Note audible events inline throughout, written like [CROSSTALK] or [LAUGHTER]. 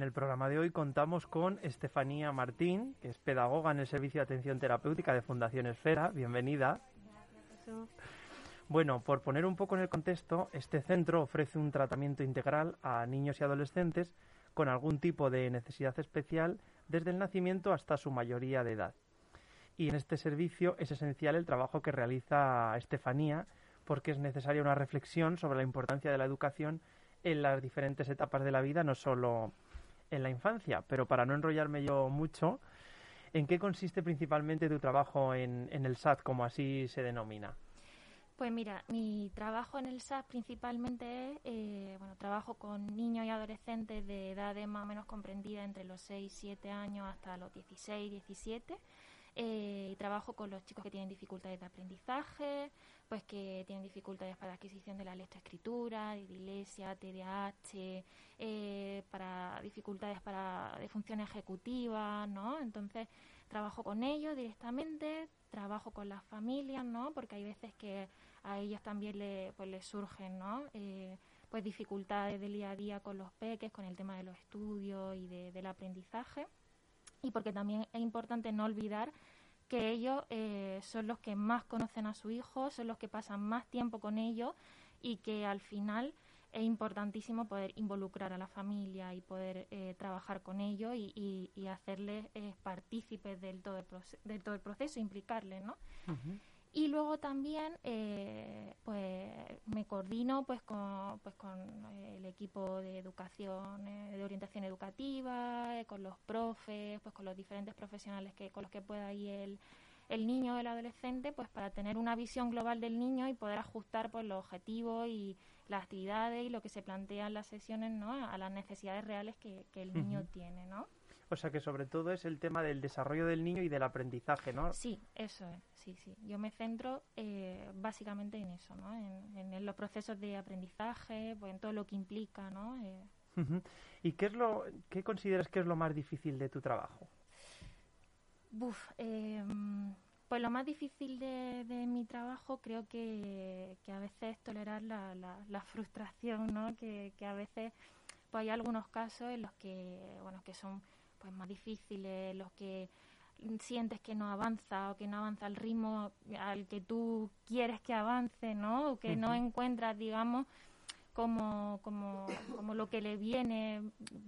En el programa de hoy contamos con Estefanía Martín, que es pedagoga en el Servicio de Atención Terapéutica de Fundación Esfera. Bienvenida. Bueno, por poner un poco en el contexto, este centro ofrece un tratamiento integral a niños y adolescentes con algún tipo de necesidad especial desde el nacimiento hasta su mayoría de edad. Y en este servicio es esencial el trabajo que realiza Estefanía porque es necesaria una reflexión sobre la importancia de la educación en las diferentes etapas de la vida, no solo en la infancia. Pero para no enrollarme yo mucho, ¿en qué consiste principalmente tu trabajo en, el SAT, como así se denomina? Pues mira, mi trabajo en el SAT principalmente es, eh, bueno, trabajo con niños y adolescentes de edades más o menos comprendidas entre los 6, 7 años hasta los 16, 17 eh, trabajo con los chicos que tienen dificultades de aprendizaje, pues que tienen dificultades para la adquisición de la lectoescritura, de dislexia, TDAH, eh, para dificultades para de función ejecutiva, ¿no? Entonces trabajo con ellos directamente, trabajo con las familias, ¿no? Porque hay veces que a ellos también le, pues les surgen, ¿no? Eh, pues dificultades del día a día con los peques, con el tema de los estudios y del aprendizaje y porque también es importante no olvidar que ellos eh, son los que más conocen a su hijo, son los que pasan más tiempo con ellos y que al final es importantísimo poder involucrar a la familia y poder eh, trabajar con ellos y, y, hacerles eh, partícipes del todo, el del todo el proceso, implicarles, ¿no? Y luego también, eh, pues me coordino pues con, pues con el equipo de educación, eh, de orientación educativa, eh, con los profes, pues con los diferentes profesionales que con los que pueda ir el, el niño o el adolescente, pues para tener una visión global del niño y poder ajustar pues los objetivos y las actividades y lo que se plantea en las sesiones, ¿no? A las necesidades reales que, que el niño tiene, ¿no? O sea que sobre todo es el tema del desarrollo del niño y del aprendizaje, ¿no? Sí, eso es, sí, sí. Yo me centro eh, básicamente en eso, ¿no? En, los procesos de aprendizaje, pues en todo lo que implica, ¿no? Eh. ¿Y qué es lo, qué consideras que es lo más difícil de tu trabajo? Buf, em, pues lo más difícil de, mi trabajo creo que, que a veces es tolerar la, la, frustración, ¿no? Que, que a veces pues hay algunos casos en los que, bueno, que son pues más difíciles, los que sientes que no avanza o que no avanza al ritmo al que tú quieres que avance, ¿no? O que no encuentras, digamos, como, como, como lo que le viene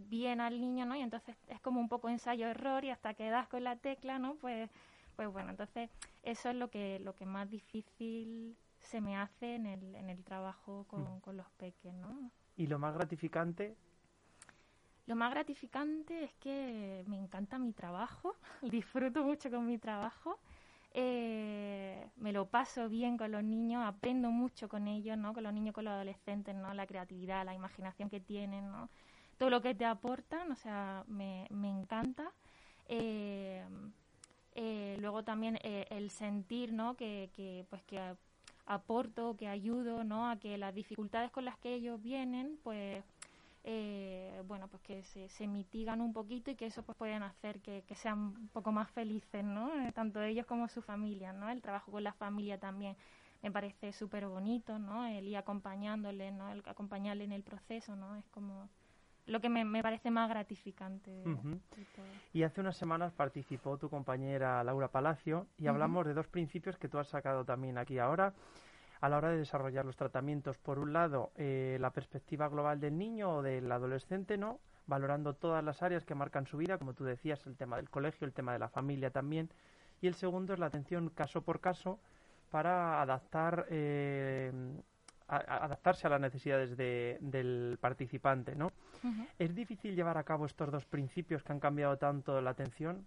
bien al niño, ¿no? Y entonces es como un poco ensayo-error y hasta que das con la tecla, ¿no? Pues, pues bueno, entonces eso es lo que, lo que más difícil se me hace en el, en el trabajo con, con los peques, ¿no? ¿Y lo más gratificante lo más gratificante es que me encanta mi trabajo, [LAUGHS] disfruto mucho con mi trabajo, eh, me lo paso bien con los niños, aprendo mucho con ellos, ¿no? Con los niños, con los adolescentes, ¿no? La creatividad, la imaginación que tienen, ¿no? Todo lo que te aportan, o sea, me, me encanta. Eh, eh, luego también el sentir, ¿no? Que, que, pues que aporto, que ayudo, ¿no? A que las dificultades con las que ellos vienen, pues eh, bueno, pues que se, mitigan un poquito y que eso pues pueden hacer que, sean un poco más felices, ¿no? Eh, tanto ellos como su familia, ¿no? El trabajo con la familia también me parece súper bonito, ¿no? El ir acompañándole, ¿no? El acompañarle en el proceso, ¿no? Es como lo que me, parece más gratificante. Y hace unas semanas participó tu compañera Laura Palacio y hablamos de dos principios que tú has sacado también aquí ahora a la hora de desarrollar los tratamientos. Por un lado, eh, la perspectiva global del niño o del adolescente, ¿no? Valorando todas las áreas que marcan su vida, como tú decías, el tema del colegio, el tema de la familia también. Y el segundo es la atención caso por caso para adaptar eh, adaptarse a las necesidades del participante, ¿no? ¿Es difícil llevar a cabo estos dos principios que han cambiado tanto la atención?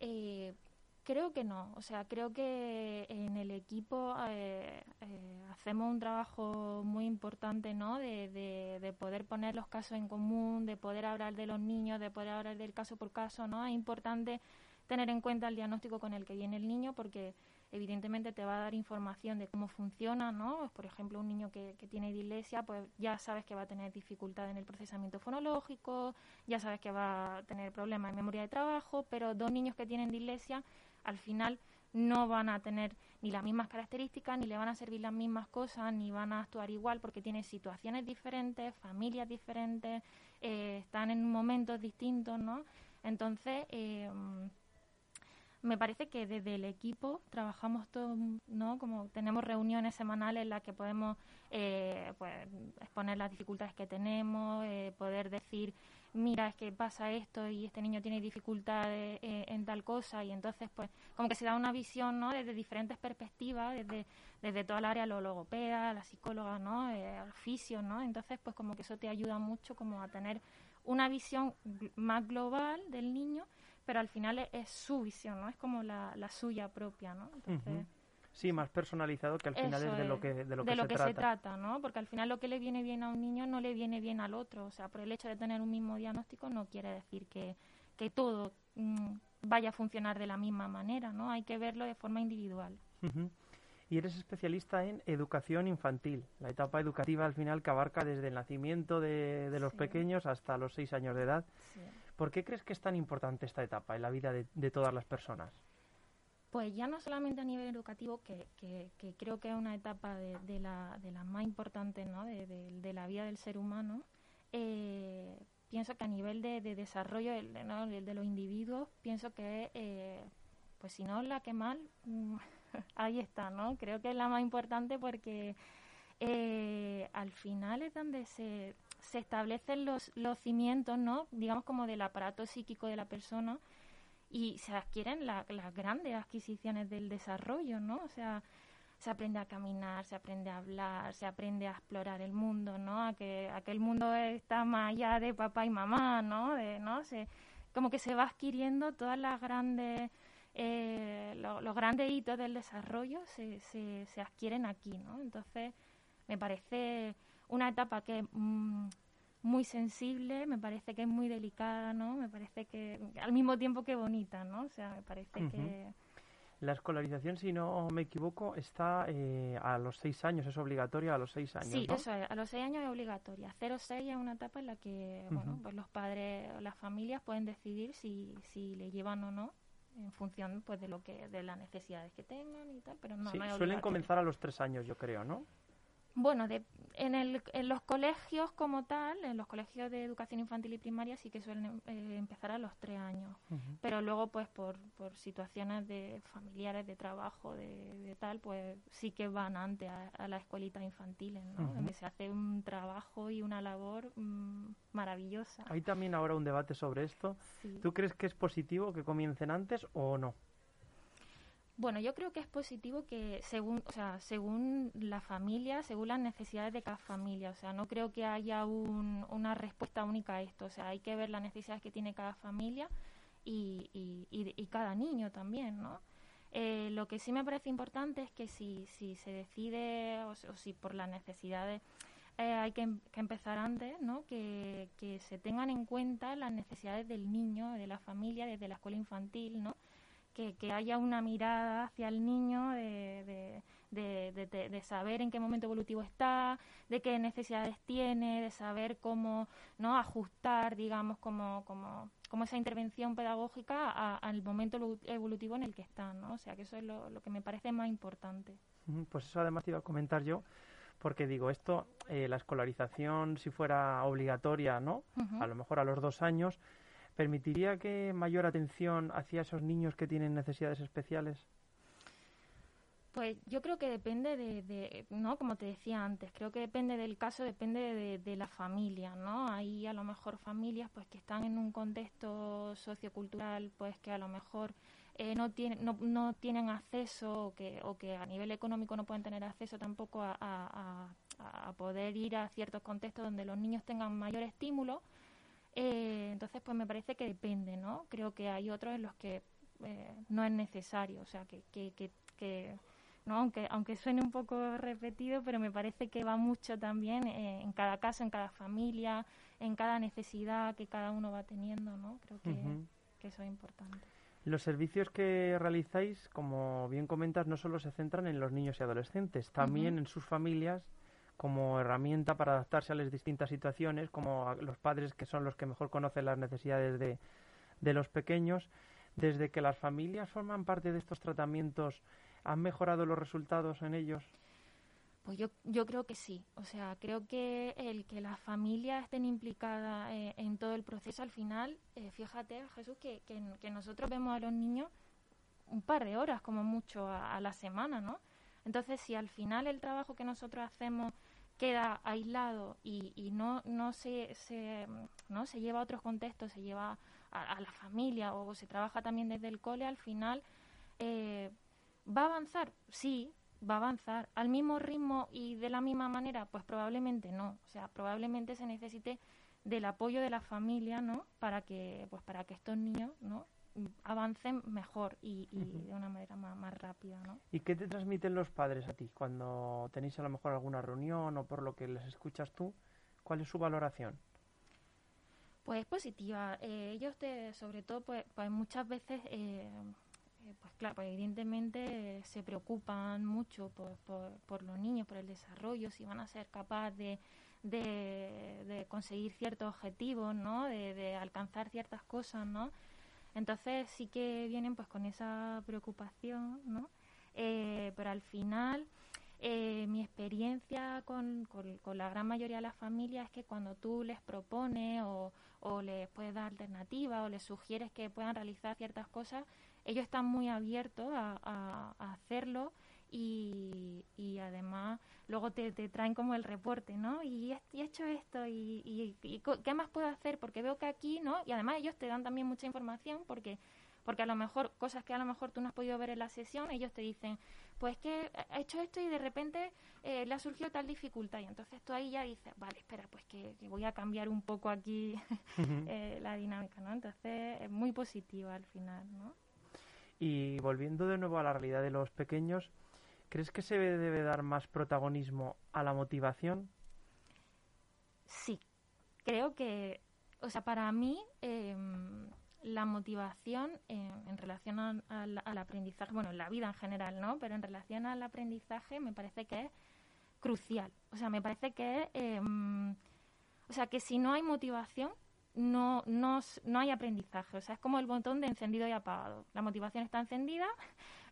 Eh, creo que no. O sea, creo que en el equipo eh, eh, hacemos un trabajo muy importante, ¿no? De, de, poder poner los casos en común, de poder hablar de los niños, de poder hablar del caso por caso, ¿no? Es importante tener en cuenta el diagnóstico con el que viene el niño porque evidentemente te va a dar información de cómo funciona, ¿no? Por ejemplo, un niño que, tiene dislexia, pues ya sabes que va a tener dificultad en el procesamiento fonológico, ya sabes que va a tener problemas en memoria de trabajo, pero dos niños que tienen dislexia, al final no van a tener ni las mismas características, ni le van a servir las mismas cosas, ni van a actuar igual porque tienen situaciones diferentes, familias diferentes, eh, están en momentos distintos, ¿no? Entonces, eh, me parece que desde el equipo trabajamos todos, ¿no? Como tenemos reuniones semanales en las que podemos eh, pues, exponer las dificultades que tenemos, eh, poder decir, mira, es que pasa esto y este niño tiene dificultades eh, en tal cosa y entonces pues como que se da una visión, ¿no? Desde diferentes perspectivas, desde, desde toda el área, lo logopeda, la psicóloga, ¿no? el fisio, ¿no? Entonces pues como que eso te ayuda mucho como a tener una visión más global del niño pero al final es, su visión, ¿no? Es como la, la suya propia, ¿no? Sí, más personalizado que al final es de lo que, de lo que, se, trata. se trata, ¿no? Porque al final lo que le viene bien a un niño no le viene bien al otro. O sea, por el hecho de tener un mismo diagnóstico no quiere decir que, que todo mm, vaya a funcionar de la misma manera, ¿no? Hay que verlo de forma individual. Y eres especialista en educación infantil, la etapa educativa al final que abarca desde el nacimiento de, de los pequeños hasta los seis años de edad. Sí. ¿Por qué crees que es tan importante esta etapa en la vida de, todas las personas? Pues ya no solamente a nivel educativo, que, creo que es una etapa de, de las la más importantes ¿no? de, la vida del ser humano, eh, pienso que a nivel de, desarrollo de, los individuos, pienso que, eh, pues si no la que mal, mm, [LAUGHS] ahí está, ¿no? Creo que es la más importante porque eh, al final es donde se, se establecen los, los cimientos, ¿no? Digamos como del aparato psíquico de la persona y se adquieren las grandes adquisiciones del desarrollo, ¿no? O sea, se aprende a caminar, se aprende a hablar, se aprende a explorar el mundo, ¿no? A que, a el mundo está más allá de papá y mamá, ¿no? De, ¿no? Se, como que se va adquiriendo todas las grandes, eh, los grandes hitos del desarrollo se, se, se adquieren aquí, ¿no? Entonces, me parece una etapa que mm, muy sensible, me parece que es muy delicada, ¿no? Me parece que al mismo tiempo que bonita, ¿no? O sea, me parece que... La escolarización, si no me equivoco, está eh, a los seis años, es obligatoria a los seis años. Sí, eso es, a los seis años es obligatoria. Cero seis es una etapa en la que, bueno, pues los padres o las familias pueden decidir si, si le llevan o no en función pues de lo que de las necesidades que tengan y tal, pero no, sí, suelen comenzar a los tres años, yo creo, ¿no? Bueno, de, en, el, en los colegios como tal, en los colegios de educación infantil y primaria sí que suelen eh, empezar a los tres años, pero luego pues por, por situaciones de familiares, de trabajo, de, tal, pues sí que van antes a, las escuelitas infantiles, ¿no? Donde se hace un trabajo y una labor mm, maravillosa. Hay también ahora un debate sobre esto. ¿Tú crees que es positivo que comiencen antes o no? Bueno, yo creo que es positivo que según, o sea, según la familia, según las necesidades de cada familia, o sea, no creo que haya una respuesta única a esto, o sea, hay que ver las necesidades que tiene cada familia y, y, cada niño también, ¿no? Eh, lo que sí me parece importante es que si, si se decide o, si por las necesidades eh, hay que, que, empezar antes, ¿no? Que, que se tengan en cuenta las necesidades del niño, de la familia, desde la escuela infantil, ¿no? Que, que haya una mirada hacia el niño de, de, de, saber en qué momento evolutivo está, de qué necesidades tiene, de saber cómo no ajustar, digamos, como, como, como esa intervención pedagógica al momento evolutivo en el que está, ¿no? O sea, que eso es lo, lo que me parece más importante. Pues eso además te iba a comentar yo, porque digo, esto, eh, la escolarización, si fuera obligatoria, ¿no? A lo mejor a los dos años, ¿Permitiría que mayor atención hacia esos niños que tienen necesidades especiales? Pues yo creo que depende de, ¿no? Como te decía antes, creo que depende del caso, depende de, la familia, ¿no? Hay a lo mejor familias pues que están en un contexto sociocultural pues que a lo mejor eh, no, tienen, no, no, tienen acceso o que, o que a nivel económico no pueden tener acceso tampoco a, a, poder ir a ciertos contextos donde los niños tengan mayor estímulo. Eh, entonces, pues me parece que depende, ¿no? Creo que hay otros en los que eh, no es necesario, o sea, que, que, que ¿no? Aunque, aunque suene un poco repetido, pero me parece que va mucho también eh, en cada caso, en cada familia, en cada necesidad que cada uno va teniendo, ¿no? Creo que, eso es importante. Los servicios que realizáis, como bien comentas, no solo se centran en los niños y adolescentes, también en sus familias como herramienta para adaptarse a las distintas situaciones, como los padres que son los que mejor conocen las necesidades de, de los pequeños. Desde que las familias forman parte de estos tratamientos, ¿Han mejorado los resultados en ellos? Pues yo, yo creo que sí. O sea, creo que el que las familias estén implicadas eh, en todo el proceso al final, eh, fíjate, Jesús, que, que, nosotros vemos a los niños un par de horas como mucho a, la semana, ¿no? Entonces, si al final el trabajo que nosotros hacemos queda aislado y, y no, no, se, se, no se lleva a otros contextos, se lleva a, la familia o se trabaja también desde el cole, al final eh, ¿Va a avanzar? Sí, va a avanzar. ¿Al mismo ritmo y de la misma manera? Pues probablemente no. O sea, probablemente se necesite del apoyo de la familia, ¿no? Para que, pues para que estos niños, ¿no? Avancen mejor y, de una manera más, rápida, ¿no? ¿Y qué te transmiten los padres a ti cuando tenéis a lo mejor alguna reunión o por lo que les escuchas tú? ¿Cuál es su valoración? Pues positiva. Eh, ellos, te, sobre todo, pues, pues muchas veces eh, eh, pues claro, pues evidentemente eh, se preocupan mucho por, por, los niños, por el desarrollo, si van a ser capaces de, de, conseguir ciertos objetivos, ¿no? De, alcanzar ciertas cosas, ¿no? Entonces sí que vienen pues con esa preocupación, ¿no? Eh, pero al final mi experiencia con, con, la gran mayoría de las familias es que cuando tú les propones o, o les puedes dar alternativas o les sugieres que puedan realizar ciertas cosas, ellos están muy abiertos a, hacerlo y, y, además luego te, traen como el reporte, ¿no? Y, he hecho esto y, ¿qué más puedo hacer? Porque veo que aquí, ¿no? Y además ellos te dan también mucha información porque porque a lo mejor cosas que a lo mejor tú no has podido ver en la sesión, ellos te dicen, pues que he hecho esto y de repente eh, le ha surgido tal dificultad y entonces tú ahí ya dices, vale, espera, pues que, voy a cambiar un poco aquí [LAUGHS] eh, la dinámica, ¿no? Entonces es muy positiva al final, ¿no? Y volviendo de nuevo a la realidad de los pequeños, ¿crees que se debe dar más protagonismo a la motivación? Sí, creo que, o sea, para mí em, la motivación en relación al aprendizaje, bueno, en la vida en general, ¿no? Pero en relación al aprendizaje me parece que es crucial. O sea, me parece que, em, o sea, que si no hay motivación, no, no, no hay aprendizaje. O sea, es como el botón de encendido y apagado. La motivación está encendida,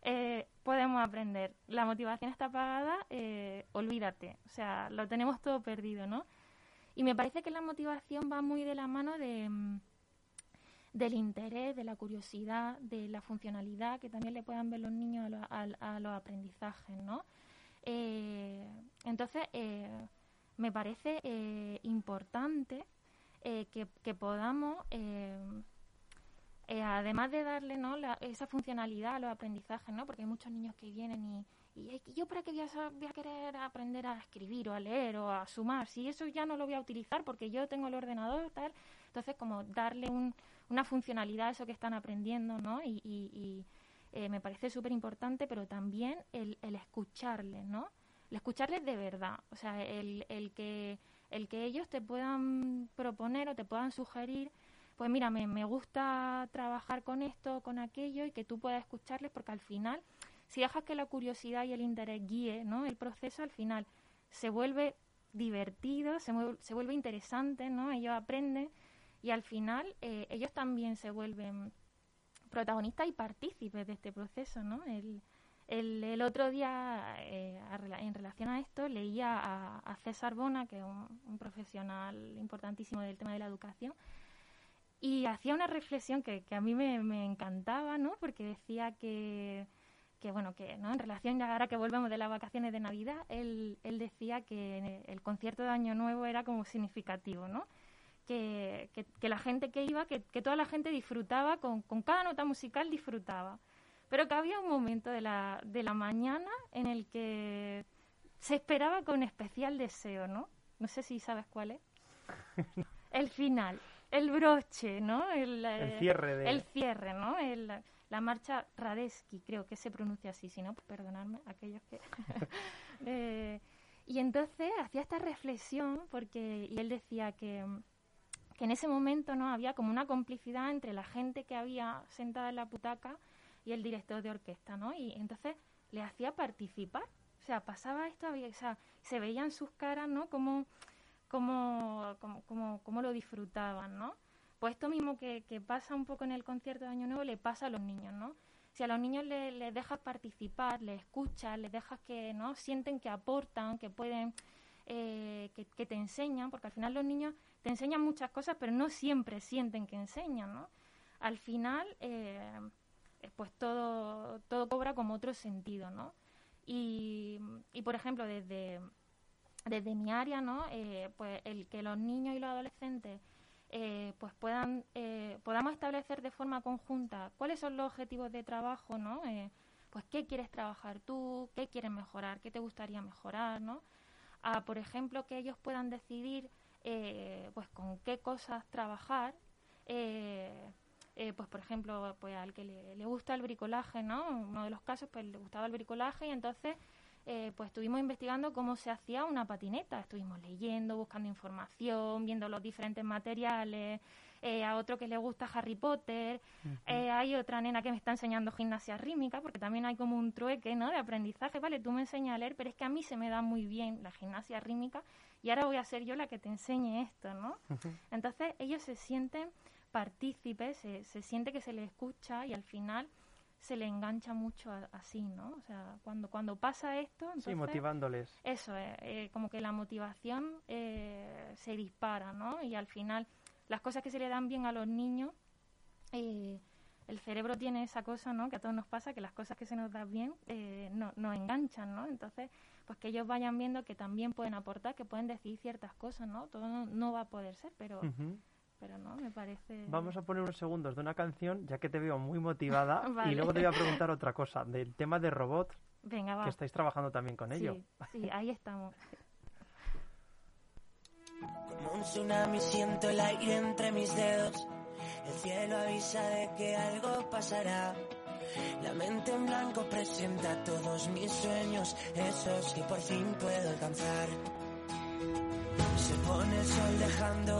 eh, podemos aprender. La motivación está apagada, eh, olvídate. O sea, lo tenemos todo perdido, ¿no? Y me parece que la motivación va muy de la mano de, mm, del interés, de la curiosidad, de la funcionalidad que también le puedan ver los niños a, los aprendizajes, ¿no? Eh, entonces, me parece importante eh, que, podamos, eh, eh, además de darle ¿no? esa funcionalidad a los aprendizajes, ¿no? porque hay muchos niños que vienen y, yo para qué voy a, voy a, querer aprender a escribir o a leer o a sumar, si eso ya no lo voy a utilizar porque yo tengo el ordenador, tal, entonces como darle una funcionalidad a eso que están aprendiendo, ¿no? Y, y, me parece súper importante, pero también el, el escucharles, ¿no? El escucharles de verdad, o sea, el, el que el que ellos te puedan proponer o te puedan sugerir, pues mira, me, gusta trabajar con esto, con aquello, y que tú puedas escucharles, porque al final, si dejas que la curiosidad y el interés guíe ¿no? el proceso, al final se vuelve divertido, se, se vuelve interesante, ¿no? Ellos aprenden y al final eh, ellos también se vuelven protagonistas y partícipes de este proceso, ¿no? El, el, otro día, eh, en relación a esto, leía a, César Bona, que es un, profesional importantísimo del tema de la educación, y hacía una reflexión que, a mí me, encantaba, ¿no? Porque decía que, que bueno, que ¿no? en relación ya ahora que volvemos de las vacaciones de Navidad, él, él decía que el concierto de Año Nuevo era como significativo, ¿no? Que, que, la gente que iba, que, que toda la gente disfrutaba, con, con, cada nota musical disfrutaba. Pero que había un momento de la, de la mañana en el que se esperaba con especial deseo, ¿no? No sé si sabes cuál es. [LAUGHS] el final, el broche, ¿no? El, el cierre de... El cierre, ¿no? El, la marcha Radeski, creo que se pronuncia así, si no, perdonadme, aquellos que... [LAUGHS] Eh, y entonces hacía esta reflexión, porque y él decía que, que, en ese momento no había como una complicidad entre la gente que había sentada en la putaca y el director de orquesta, ¿no? Y entonces le hacía participar. O sea, pasaba esto, había, o sea, se veían sus caras, ¿no? Como, como, como, como, como lo disfrutaban, ¿no? Pues esto mismo que, pasa un poco en el concierto de Año Nuevo le pasa a los niños, ¿no? Si a los niños les, dejas participar, les escuchas, les dejas que no sienten que aportan, que pueden, eh, que, te enseñan, porque al final los niños te enseñan muchas cosas, pero no siempre sienten que enseñan, ¿no? Al final, eh, pues todo, todo cobra como otro sentido, ¿no? Y, y por ejemplo, desde, desde mi área, ¿no? Eh, pues el que los niños y los adolescentes eh, pues puedan eh, podamos establecer de forma conjunta cuáles son los objetivos de trabajo, ¿no? Eh, pues qué quieres trabajar tú, qué quieres mejorar, qué te gustaría mejorar, ¿no? A, por ejemplo, que ellos puedan decidir pues con qué cosas trabajar. pues por ejemplo, pues al que le, le, gusta el bricolaje, ¿no? Uno de los casos, pues le gustaba el bricolaje y entonces eh, pues estuvimos investigando cómo se hacía una patineta. Estuvimos leyendo, buscando información, viendo los diferentes materiales. Eh, a otro que le gusta Harry Potter. Eh, hay otra nena que me está enseñando gimnasia rítmica, porque también hay como un trueque ¿no? de aprendizaje. Vale, tú me enseñas a leer, pero es que a mí se me da muy bien la gimnasia rítmica y ahora voy a ser yo la que te enseñe esto, ¿no? Entonces ellos se sienten partícipes, se, se siente que se les escucha y al final se le engancha mucho así, ¿no? O sea, cuando, cuando pasa esto... sí, motivándoles. Eso, es, eh, como que la motivación eh, se dispara, ¿no? Y al final, las cosas que se le dan bien a los niños, eh, el cerebro tiene esa cosa, ¿no? Que a todos nos pasa, que las cosas que se nos dan bien no, nos enganchan, ¿no? Entonces, pues que ellos vayan viendo que también pueden aportar, que pueden decir ciertas cosas, ¿no? Todo no, va a poder ser, pero pero no, me parece... Vamos a poner unos segundos de una canción, ya que te veo muy motivada, [LAUGHS] y luego te voy a preguntar otra cosa, del tema de robots, Venga, va. que estáis trabajando también con ello. Sí, ahí estamos. Como un tsunami siento el aire entre mis dedos, el cielo avisa de que algo pasará. La mente en blanco presenta todos mis sueños, esos que por fin puedo alcanzar. Se pone el sol dejando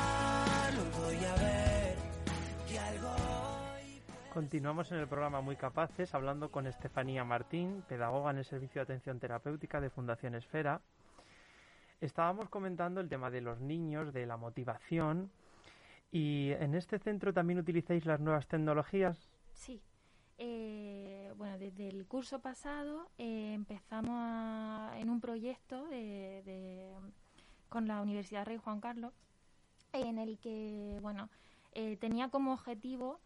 Continuamos en el programa Muy Capaces hablando con Estefanía Martín, pedagoga en el Servicio de Atención Terapéutica de Fundación Esfera. Estábamos comentando el tema de los niños, de la motivación y en este centro también utilizáis las nuevas tecnologías. Sí. eh, bueno, desde el curso pasado eh, empezamos en un proyecto de, con la Universidad Rey Juan Carlos, en el que, bueno, eh, tenía como objetivo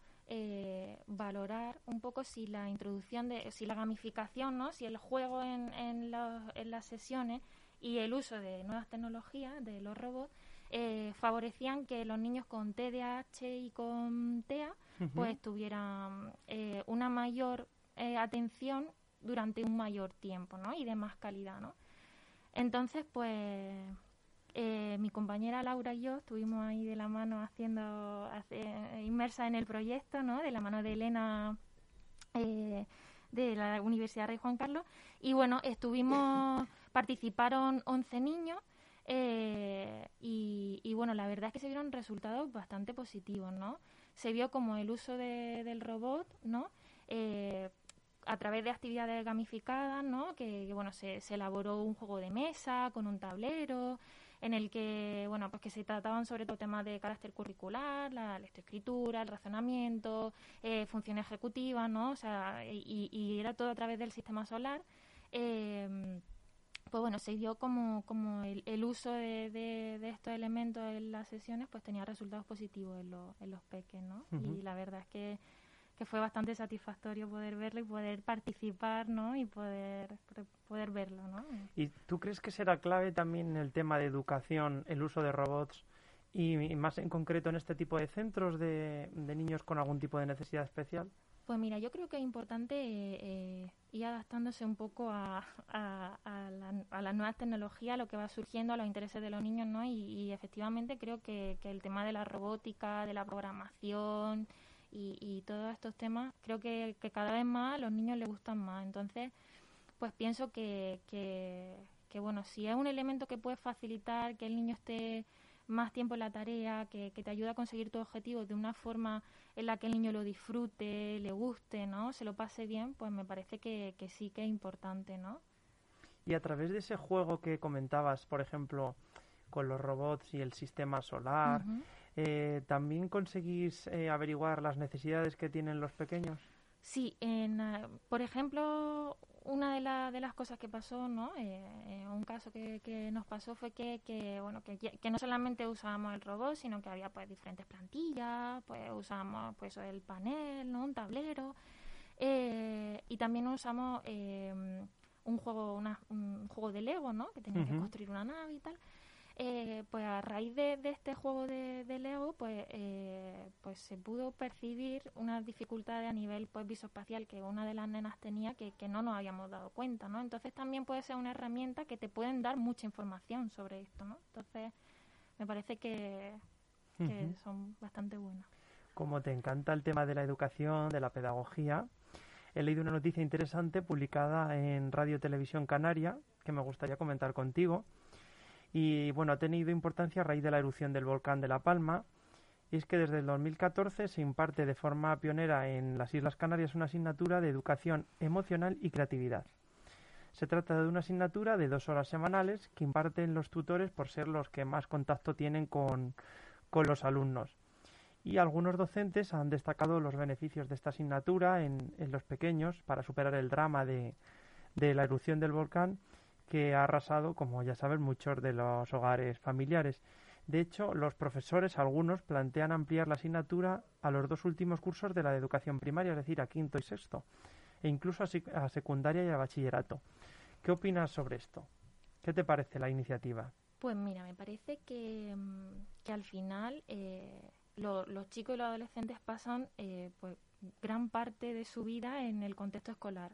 valorar un poco si la introducción de, si la gamificación, ¿no? Si el juego en, en, en las sesiones y el uso de nuevas tecnologías, de los robots, favorecían que los niños con TDAH y con TEA pues tuvieran eh, una mayor eh, atención durante un mayor tiempo, ¿no? Y de más calidad, ¿no? Entonces, pues eh, mi compañera Laura y yo estuvimos ahí de la mano haciendo, inmersa en el proyecto, ¿no? De la mano de Elena de la Universidad Rey Juan Carlos. Y bueno, estuvimos, [LAUGHS] participaron 11 niños. y, y, bueno, la verdad es que se vieron resultados bastante positivos, ¿no? se vio como el uso del robot, ¿no? Eh, a través de actividades gamificadas, ¿no? Que, bueno, se, elaboró un juego de mesa con un tablero en el que, bueno, pues que se trataban sobre todo temas de carácter curricular, la lectoescritura, el razonamiento, eh, función ejecutiva, ¿no? O sea, y, era todo a través del sistema solar. Eh, pues bueno, se dio como, como el, uso de, de, estos elementos en las sesiones, pues tenía resultados positivos en, en los peques, ¿no? Y la verdad es que, que, fue bastante satisfactorio poder verlo y poder participar, ¿no? Y poder, poder verlo, ¿no? ¿Y tú crees que será clave también el tema de educación el uso de robots y, más en concreto en este tipo de centros de, de niños con algún tipo de necesidad especial? Pues mira, yo creo que es importante eh, ir adaptándose un poco a, a, a, las nuevas tecnologías, a lo que va surgiendo, a los intereses de los niños, ¿no? Y, efectivamente creo que, el tema de la robótica, de la programación y, todos estos temas, creo que, cada vez más a los niños les gustan más. Entonces, pues pienso que, que, que, bueno, si es un elemento que puede facilitar que el niño esté más tiempo en la tarea, que, te ayuda a conseguir tu objetivo de una forma en la que el niño lo disfrute, le guste, ¿no? Se lo pase bien, pues me parece que, sí que es importante, ¿no? Y a través de ese juego que comentabas, por ejemplo, con los robots y el sistema solar, eh, ¿también conseguís eh, averiguar las necesidades que tienen los pequeños? Sí, en, ah, por ejemplo, una de, de las cosas que pasó, ¿no? Eh, eh, un caso que, que, nos pasó fue que, que bueno, que, que, no solamente usábamos el robot, sino que había pues diferentes plantillas, pues usábamos pues el panel, ¿no? Un tablero eh, y también usamos un juego, una, un juego de Lego, ¿no? Que tenía que construir una nave y tal. Eh, pues a raíz de, este juego de, Lego, pues, eh, pues se pudo percibir unas dificultades a nivel pues visoespacial que una de las nenas tenía que, no nos habíamos dado cuenta, ¿no? Entonces también puede ser una herramienta que te pueden dar mucha información sobre esto, ¿no? Entonces me parece que, son bastante buenas. Como te encanta el tema de la educación, de la pedagogía, he leído una noticia interesante publicada en Radio Televisión Canaria que me gustaría comentar contigo y bueno, ha tenido importancia a raíz de la erupción del volcán de La Palma. Y es que desde el 2014 se imparte de forma pionera en las Islas Canarias una asignatura de educación emocional y creatividad. Se trata de una asignatura de dos horas semanales que imparten los tutores por ser los que más contacto tienen con, los alumnos. Y algunos docentes han destacado los beneficios de esta asignatura en, los pequeños para superar el drama de, de la erupción del volcán que ha arrasado, como ya saben, muchos de los hogares familiares. De hecho, los profesores, algunos, plantean ampliar la asignatura a los dos últimos cursos de la educación primaria, es decir, a quinto y sexto, e incluso a, secundaria y a bachillerato. ¿Qué opinas sobre esto? ¿Qué te parece la iniciativa? Pues mira, me parece que, mm, al final eh, los chicos y los adolescentes pasan eh, pues, gran parte de su vida en el contexto escolar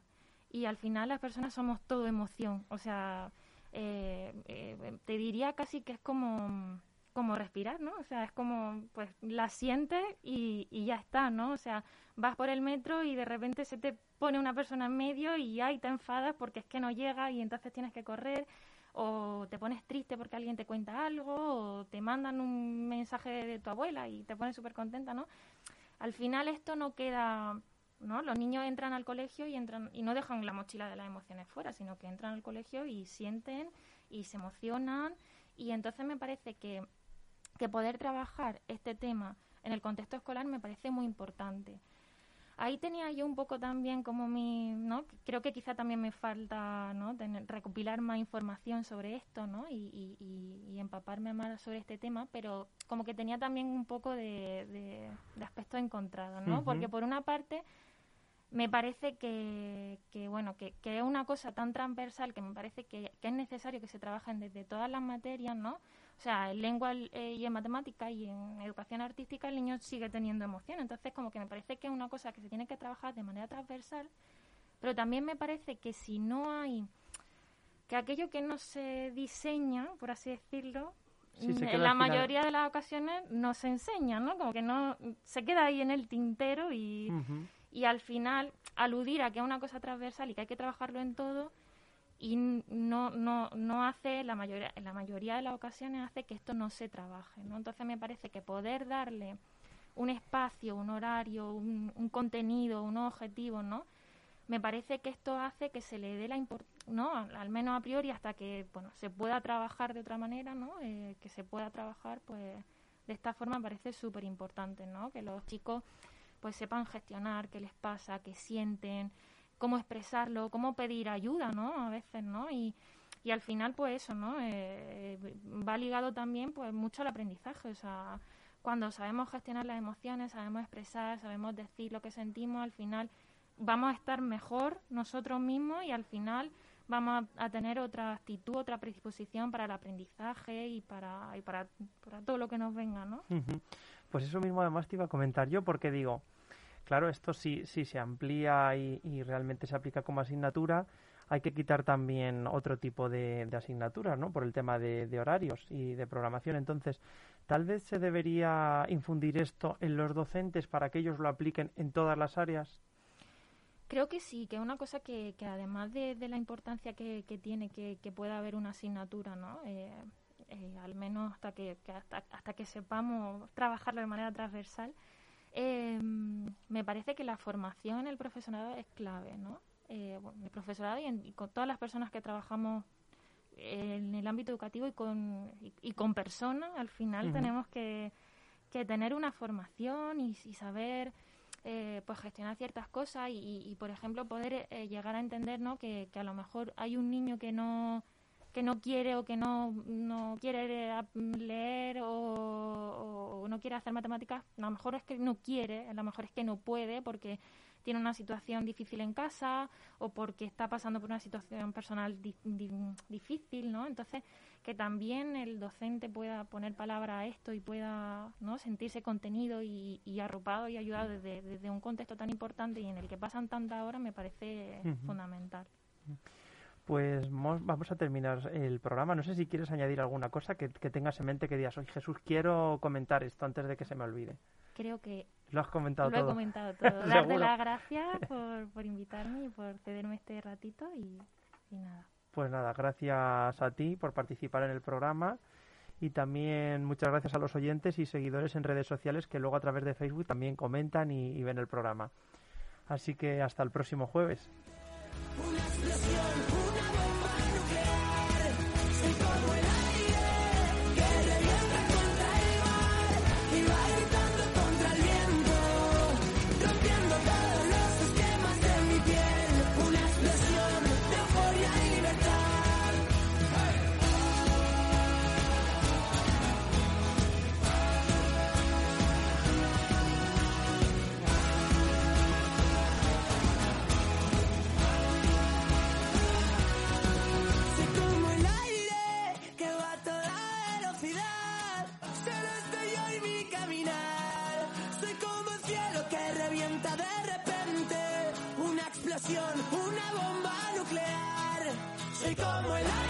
y al final las personas somos todo emoción. O sea, eh, eh, te diría casi que es como, como respirar, ¿no? O sea, es como, pues la sientes y, y ya está, ¿no? O sea, vas por el metro y de repente se te pone una persona en medio y ahí te enfadas porque es que no llega y entonces tienes que correr o te pones triste porque alguien te cuenta algo o te mandan un mensaje de tu abuela y te pones súper contenta, ¿no? Al final esto no queda ¿no? Los niños entran al colegio y entran y no dejan la mochila de las emociones fuera, sino que entran al colegio y sienten y se emocionan y entonces me parece que, que poder trabajar este tema en el contexto escolar me parece muy importante. ahí tenía yo un poco también como mi, ¿no? Creo que quizá también me falta, ¿no? Tener, recopilar más información sobre esto, ¿no? Y, y, empaparme más sobre este tema, pero como que tenía también un poco de, de, aspecto encontrado, ¿no? Porque por una parte me parece que, que bueno, que, que, es una cosa tan transversal que me parece que, que es necesario que se trabajen desde todas las materias, ¿no? O sea, en lengua eh, y en matemática y en educación artística el niño sigue teniendo emoción. Entonces, como que me parece que es una cosa que se tiene que trabajar de manera transversal, pero también me parece que si no hay que aquello que no se diseña, por así decirlo, en la mayoría de las ocasiones no se enseña, ¿no? Como que no se queda ahí en el tintero y, y al final aludir a que es una cosa transversal y que hay que trabajarlo en todo y no, no, no hace, la mayoría, en la mayoría de las ocasiones hace que esto no se trabaje, ¿no? Entonces me parece que poder darle un espacio, un horario, un, contenido, un objetivo, ¿no? Me parece que esto hace que se le dé la importancia, ¿no? Al menos a priori hasta que, bueno, se pueda trabajar de otra manera, ¿no? Eh, que se pueda trabajar, pues, de esta forma me parece súper importante, ¿no? Que los chicos, pues, sepan gestionar qué les pasa, qué sienten, cómo expresarlo, cómo pedir ayuda, ¿no? A veces, ¿no? Y, y al final, pues eso, ¿no? Eh, va ligado también, pues, mucho al aprendizaje, o sea, cuando sabemos gestionar las emociones, sabemos expresar, sabemos decir lo que sentimos, al final vamos a estar mejor nosotros mismos y al final vamos a, tener otra actitud, otra predisposición para el aprendizaje y para, y para, para todo lo que nos venga, ¿no? Pues eso mismo además te iba a comentar yo porque digo, Claro, esto sí, sí se amplía y, realmente se aplica como asignatura. Hay que quitar también otro tipo de, asignaturas, ¿no? Por el tema de, horarios y de programación. Entonces, tal vez se debería infundir esto en los docentes para que ellos lo apliquen en todas las áreas. Creo que sí, que es una cosa que, además de, la importancia que, tiene que, pueda haber una asignatura, ¿no? Eh, eh, al menos hasta que, hasta, hasta, que sepamos trabajarlo de manera transversal, eh, me parece que la formación en el profesorado es clave, ¿no? Eh, el profesorado y, con todas las personas que trabajamos en el ámbito educativo y con, y, con personas, al final tenemos que, que, tener una formación y, saber eh, pues gestionar ciertas cosas y, por ejemplo, poder eh, llegar a entender ¿no? que, que a lo mejor hay un niño que no que no quiere o que no, no quiere leer o, no quiere hacer matemáticas, a lo mejor es que no quiere, a lo mejor es que no puede porque tiene una situación difícil en casa o porque está pasando por una situación personal difícil, ¿no? Entonces, que también el docente pueda poner palabra a esto y pueda ¿no? sentirse contenido y, arropado y ayudado desde, un contexto tan importante y en el que pasan tantas horas me parece fundamental. Pues vamos a terminar el programa. No sé si quieres añadir alguna cosa que, tengas en mente que digas, oye Jesús, quiero comentar esto antes de que se me olvide. Creo que lo has comentado todo. Lo he comentado todo. [LAUGHS] Darte las gracias por, por, invitarme y por cederme este ratito y, y nada. Pues nada, gracias a ti por participar en el programa y también muchas gracias a los oyentes y seguidores en redes sociales que luego a través de Facebook también comentan y, y ven el programa. Así que hasta el próximo jueves. soy como el aire.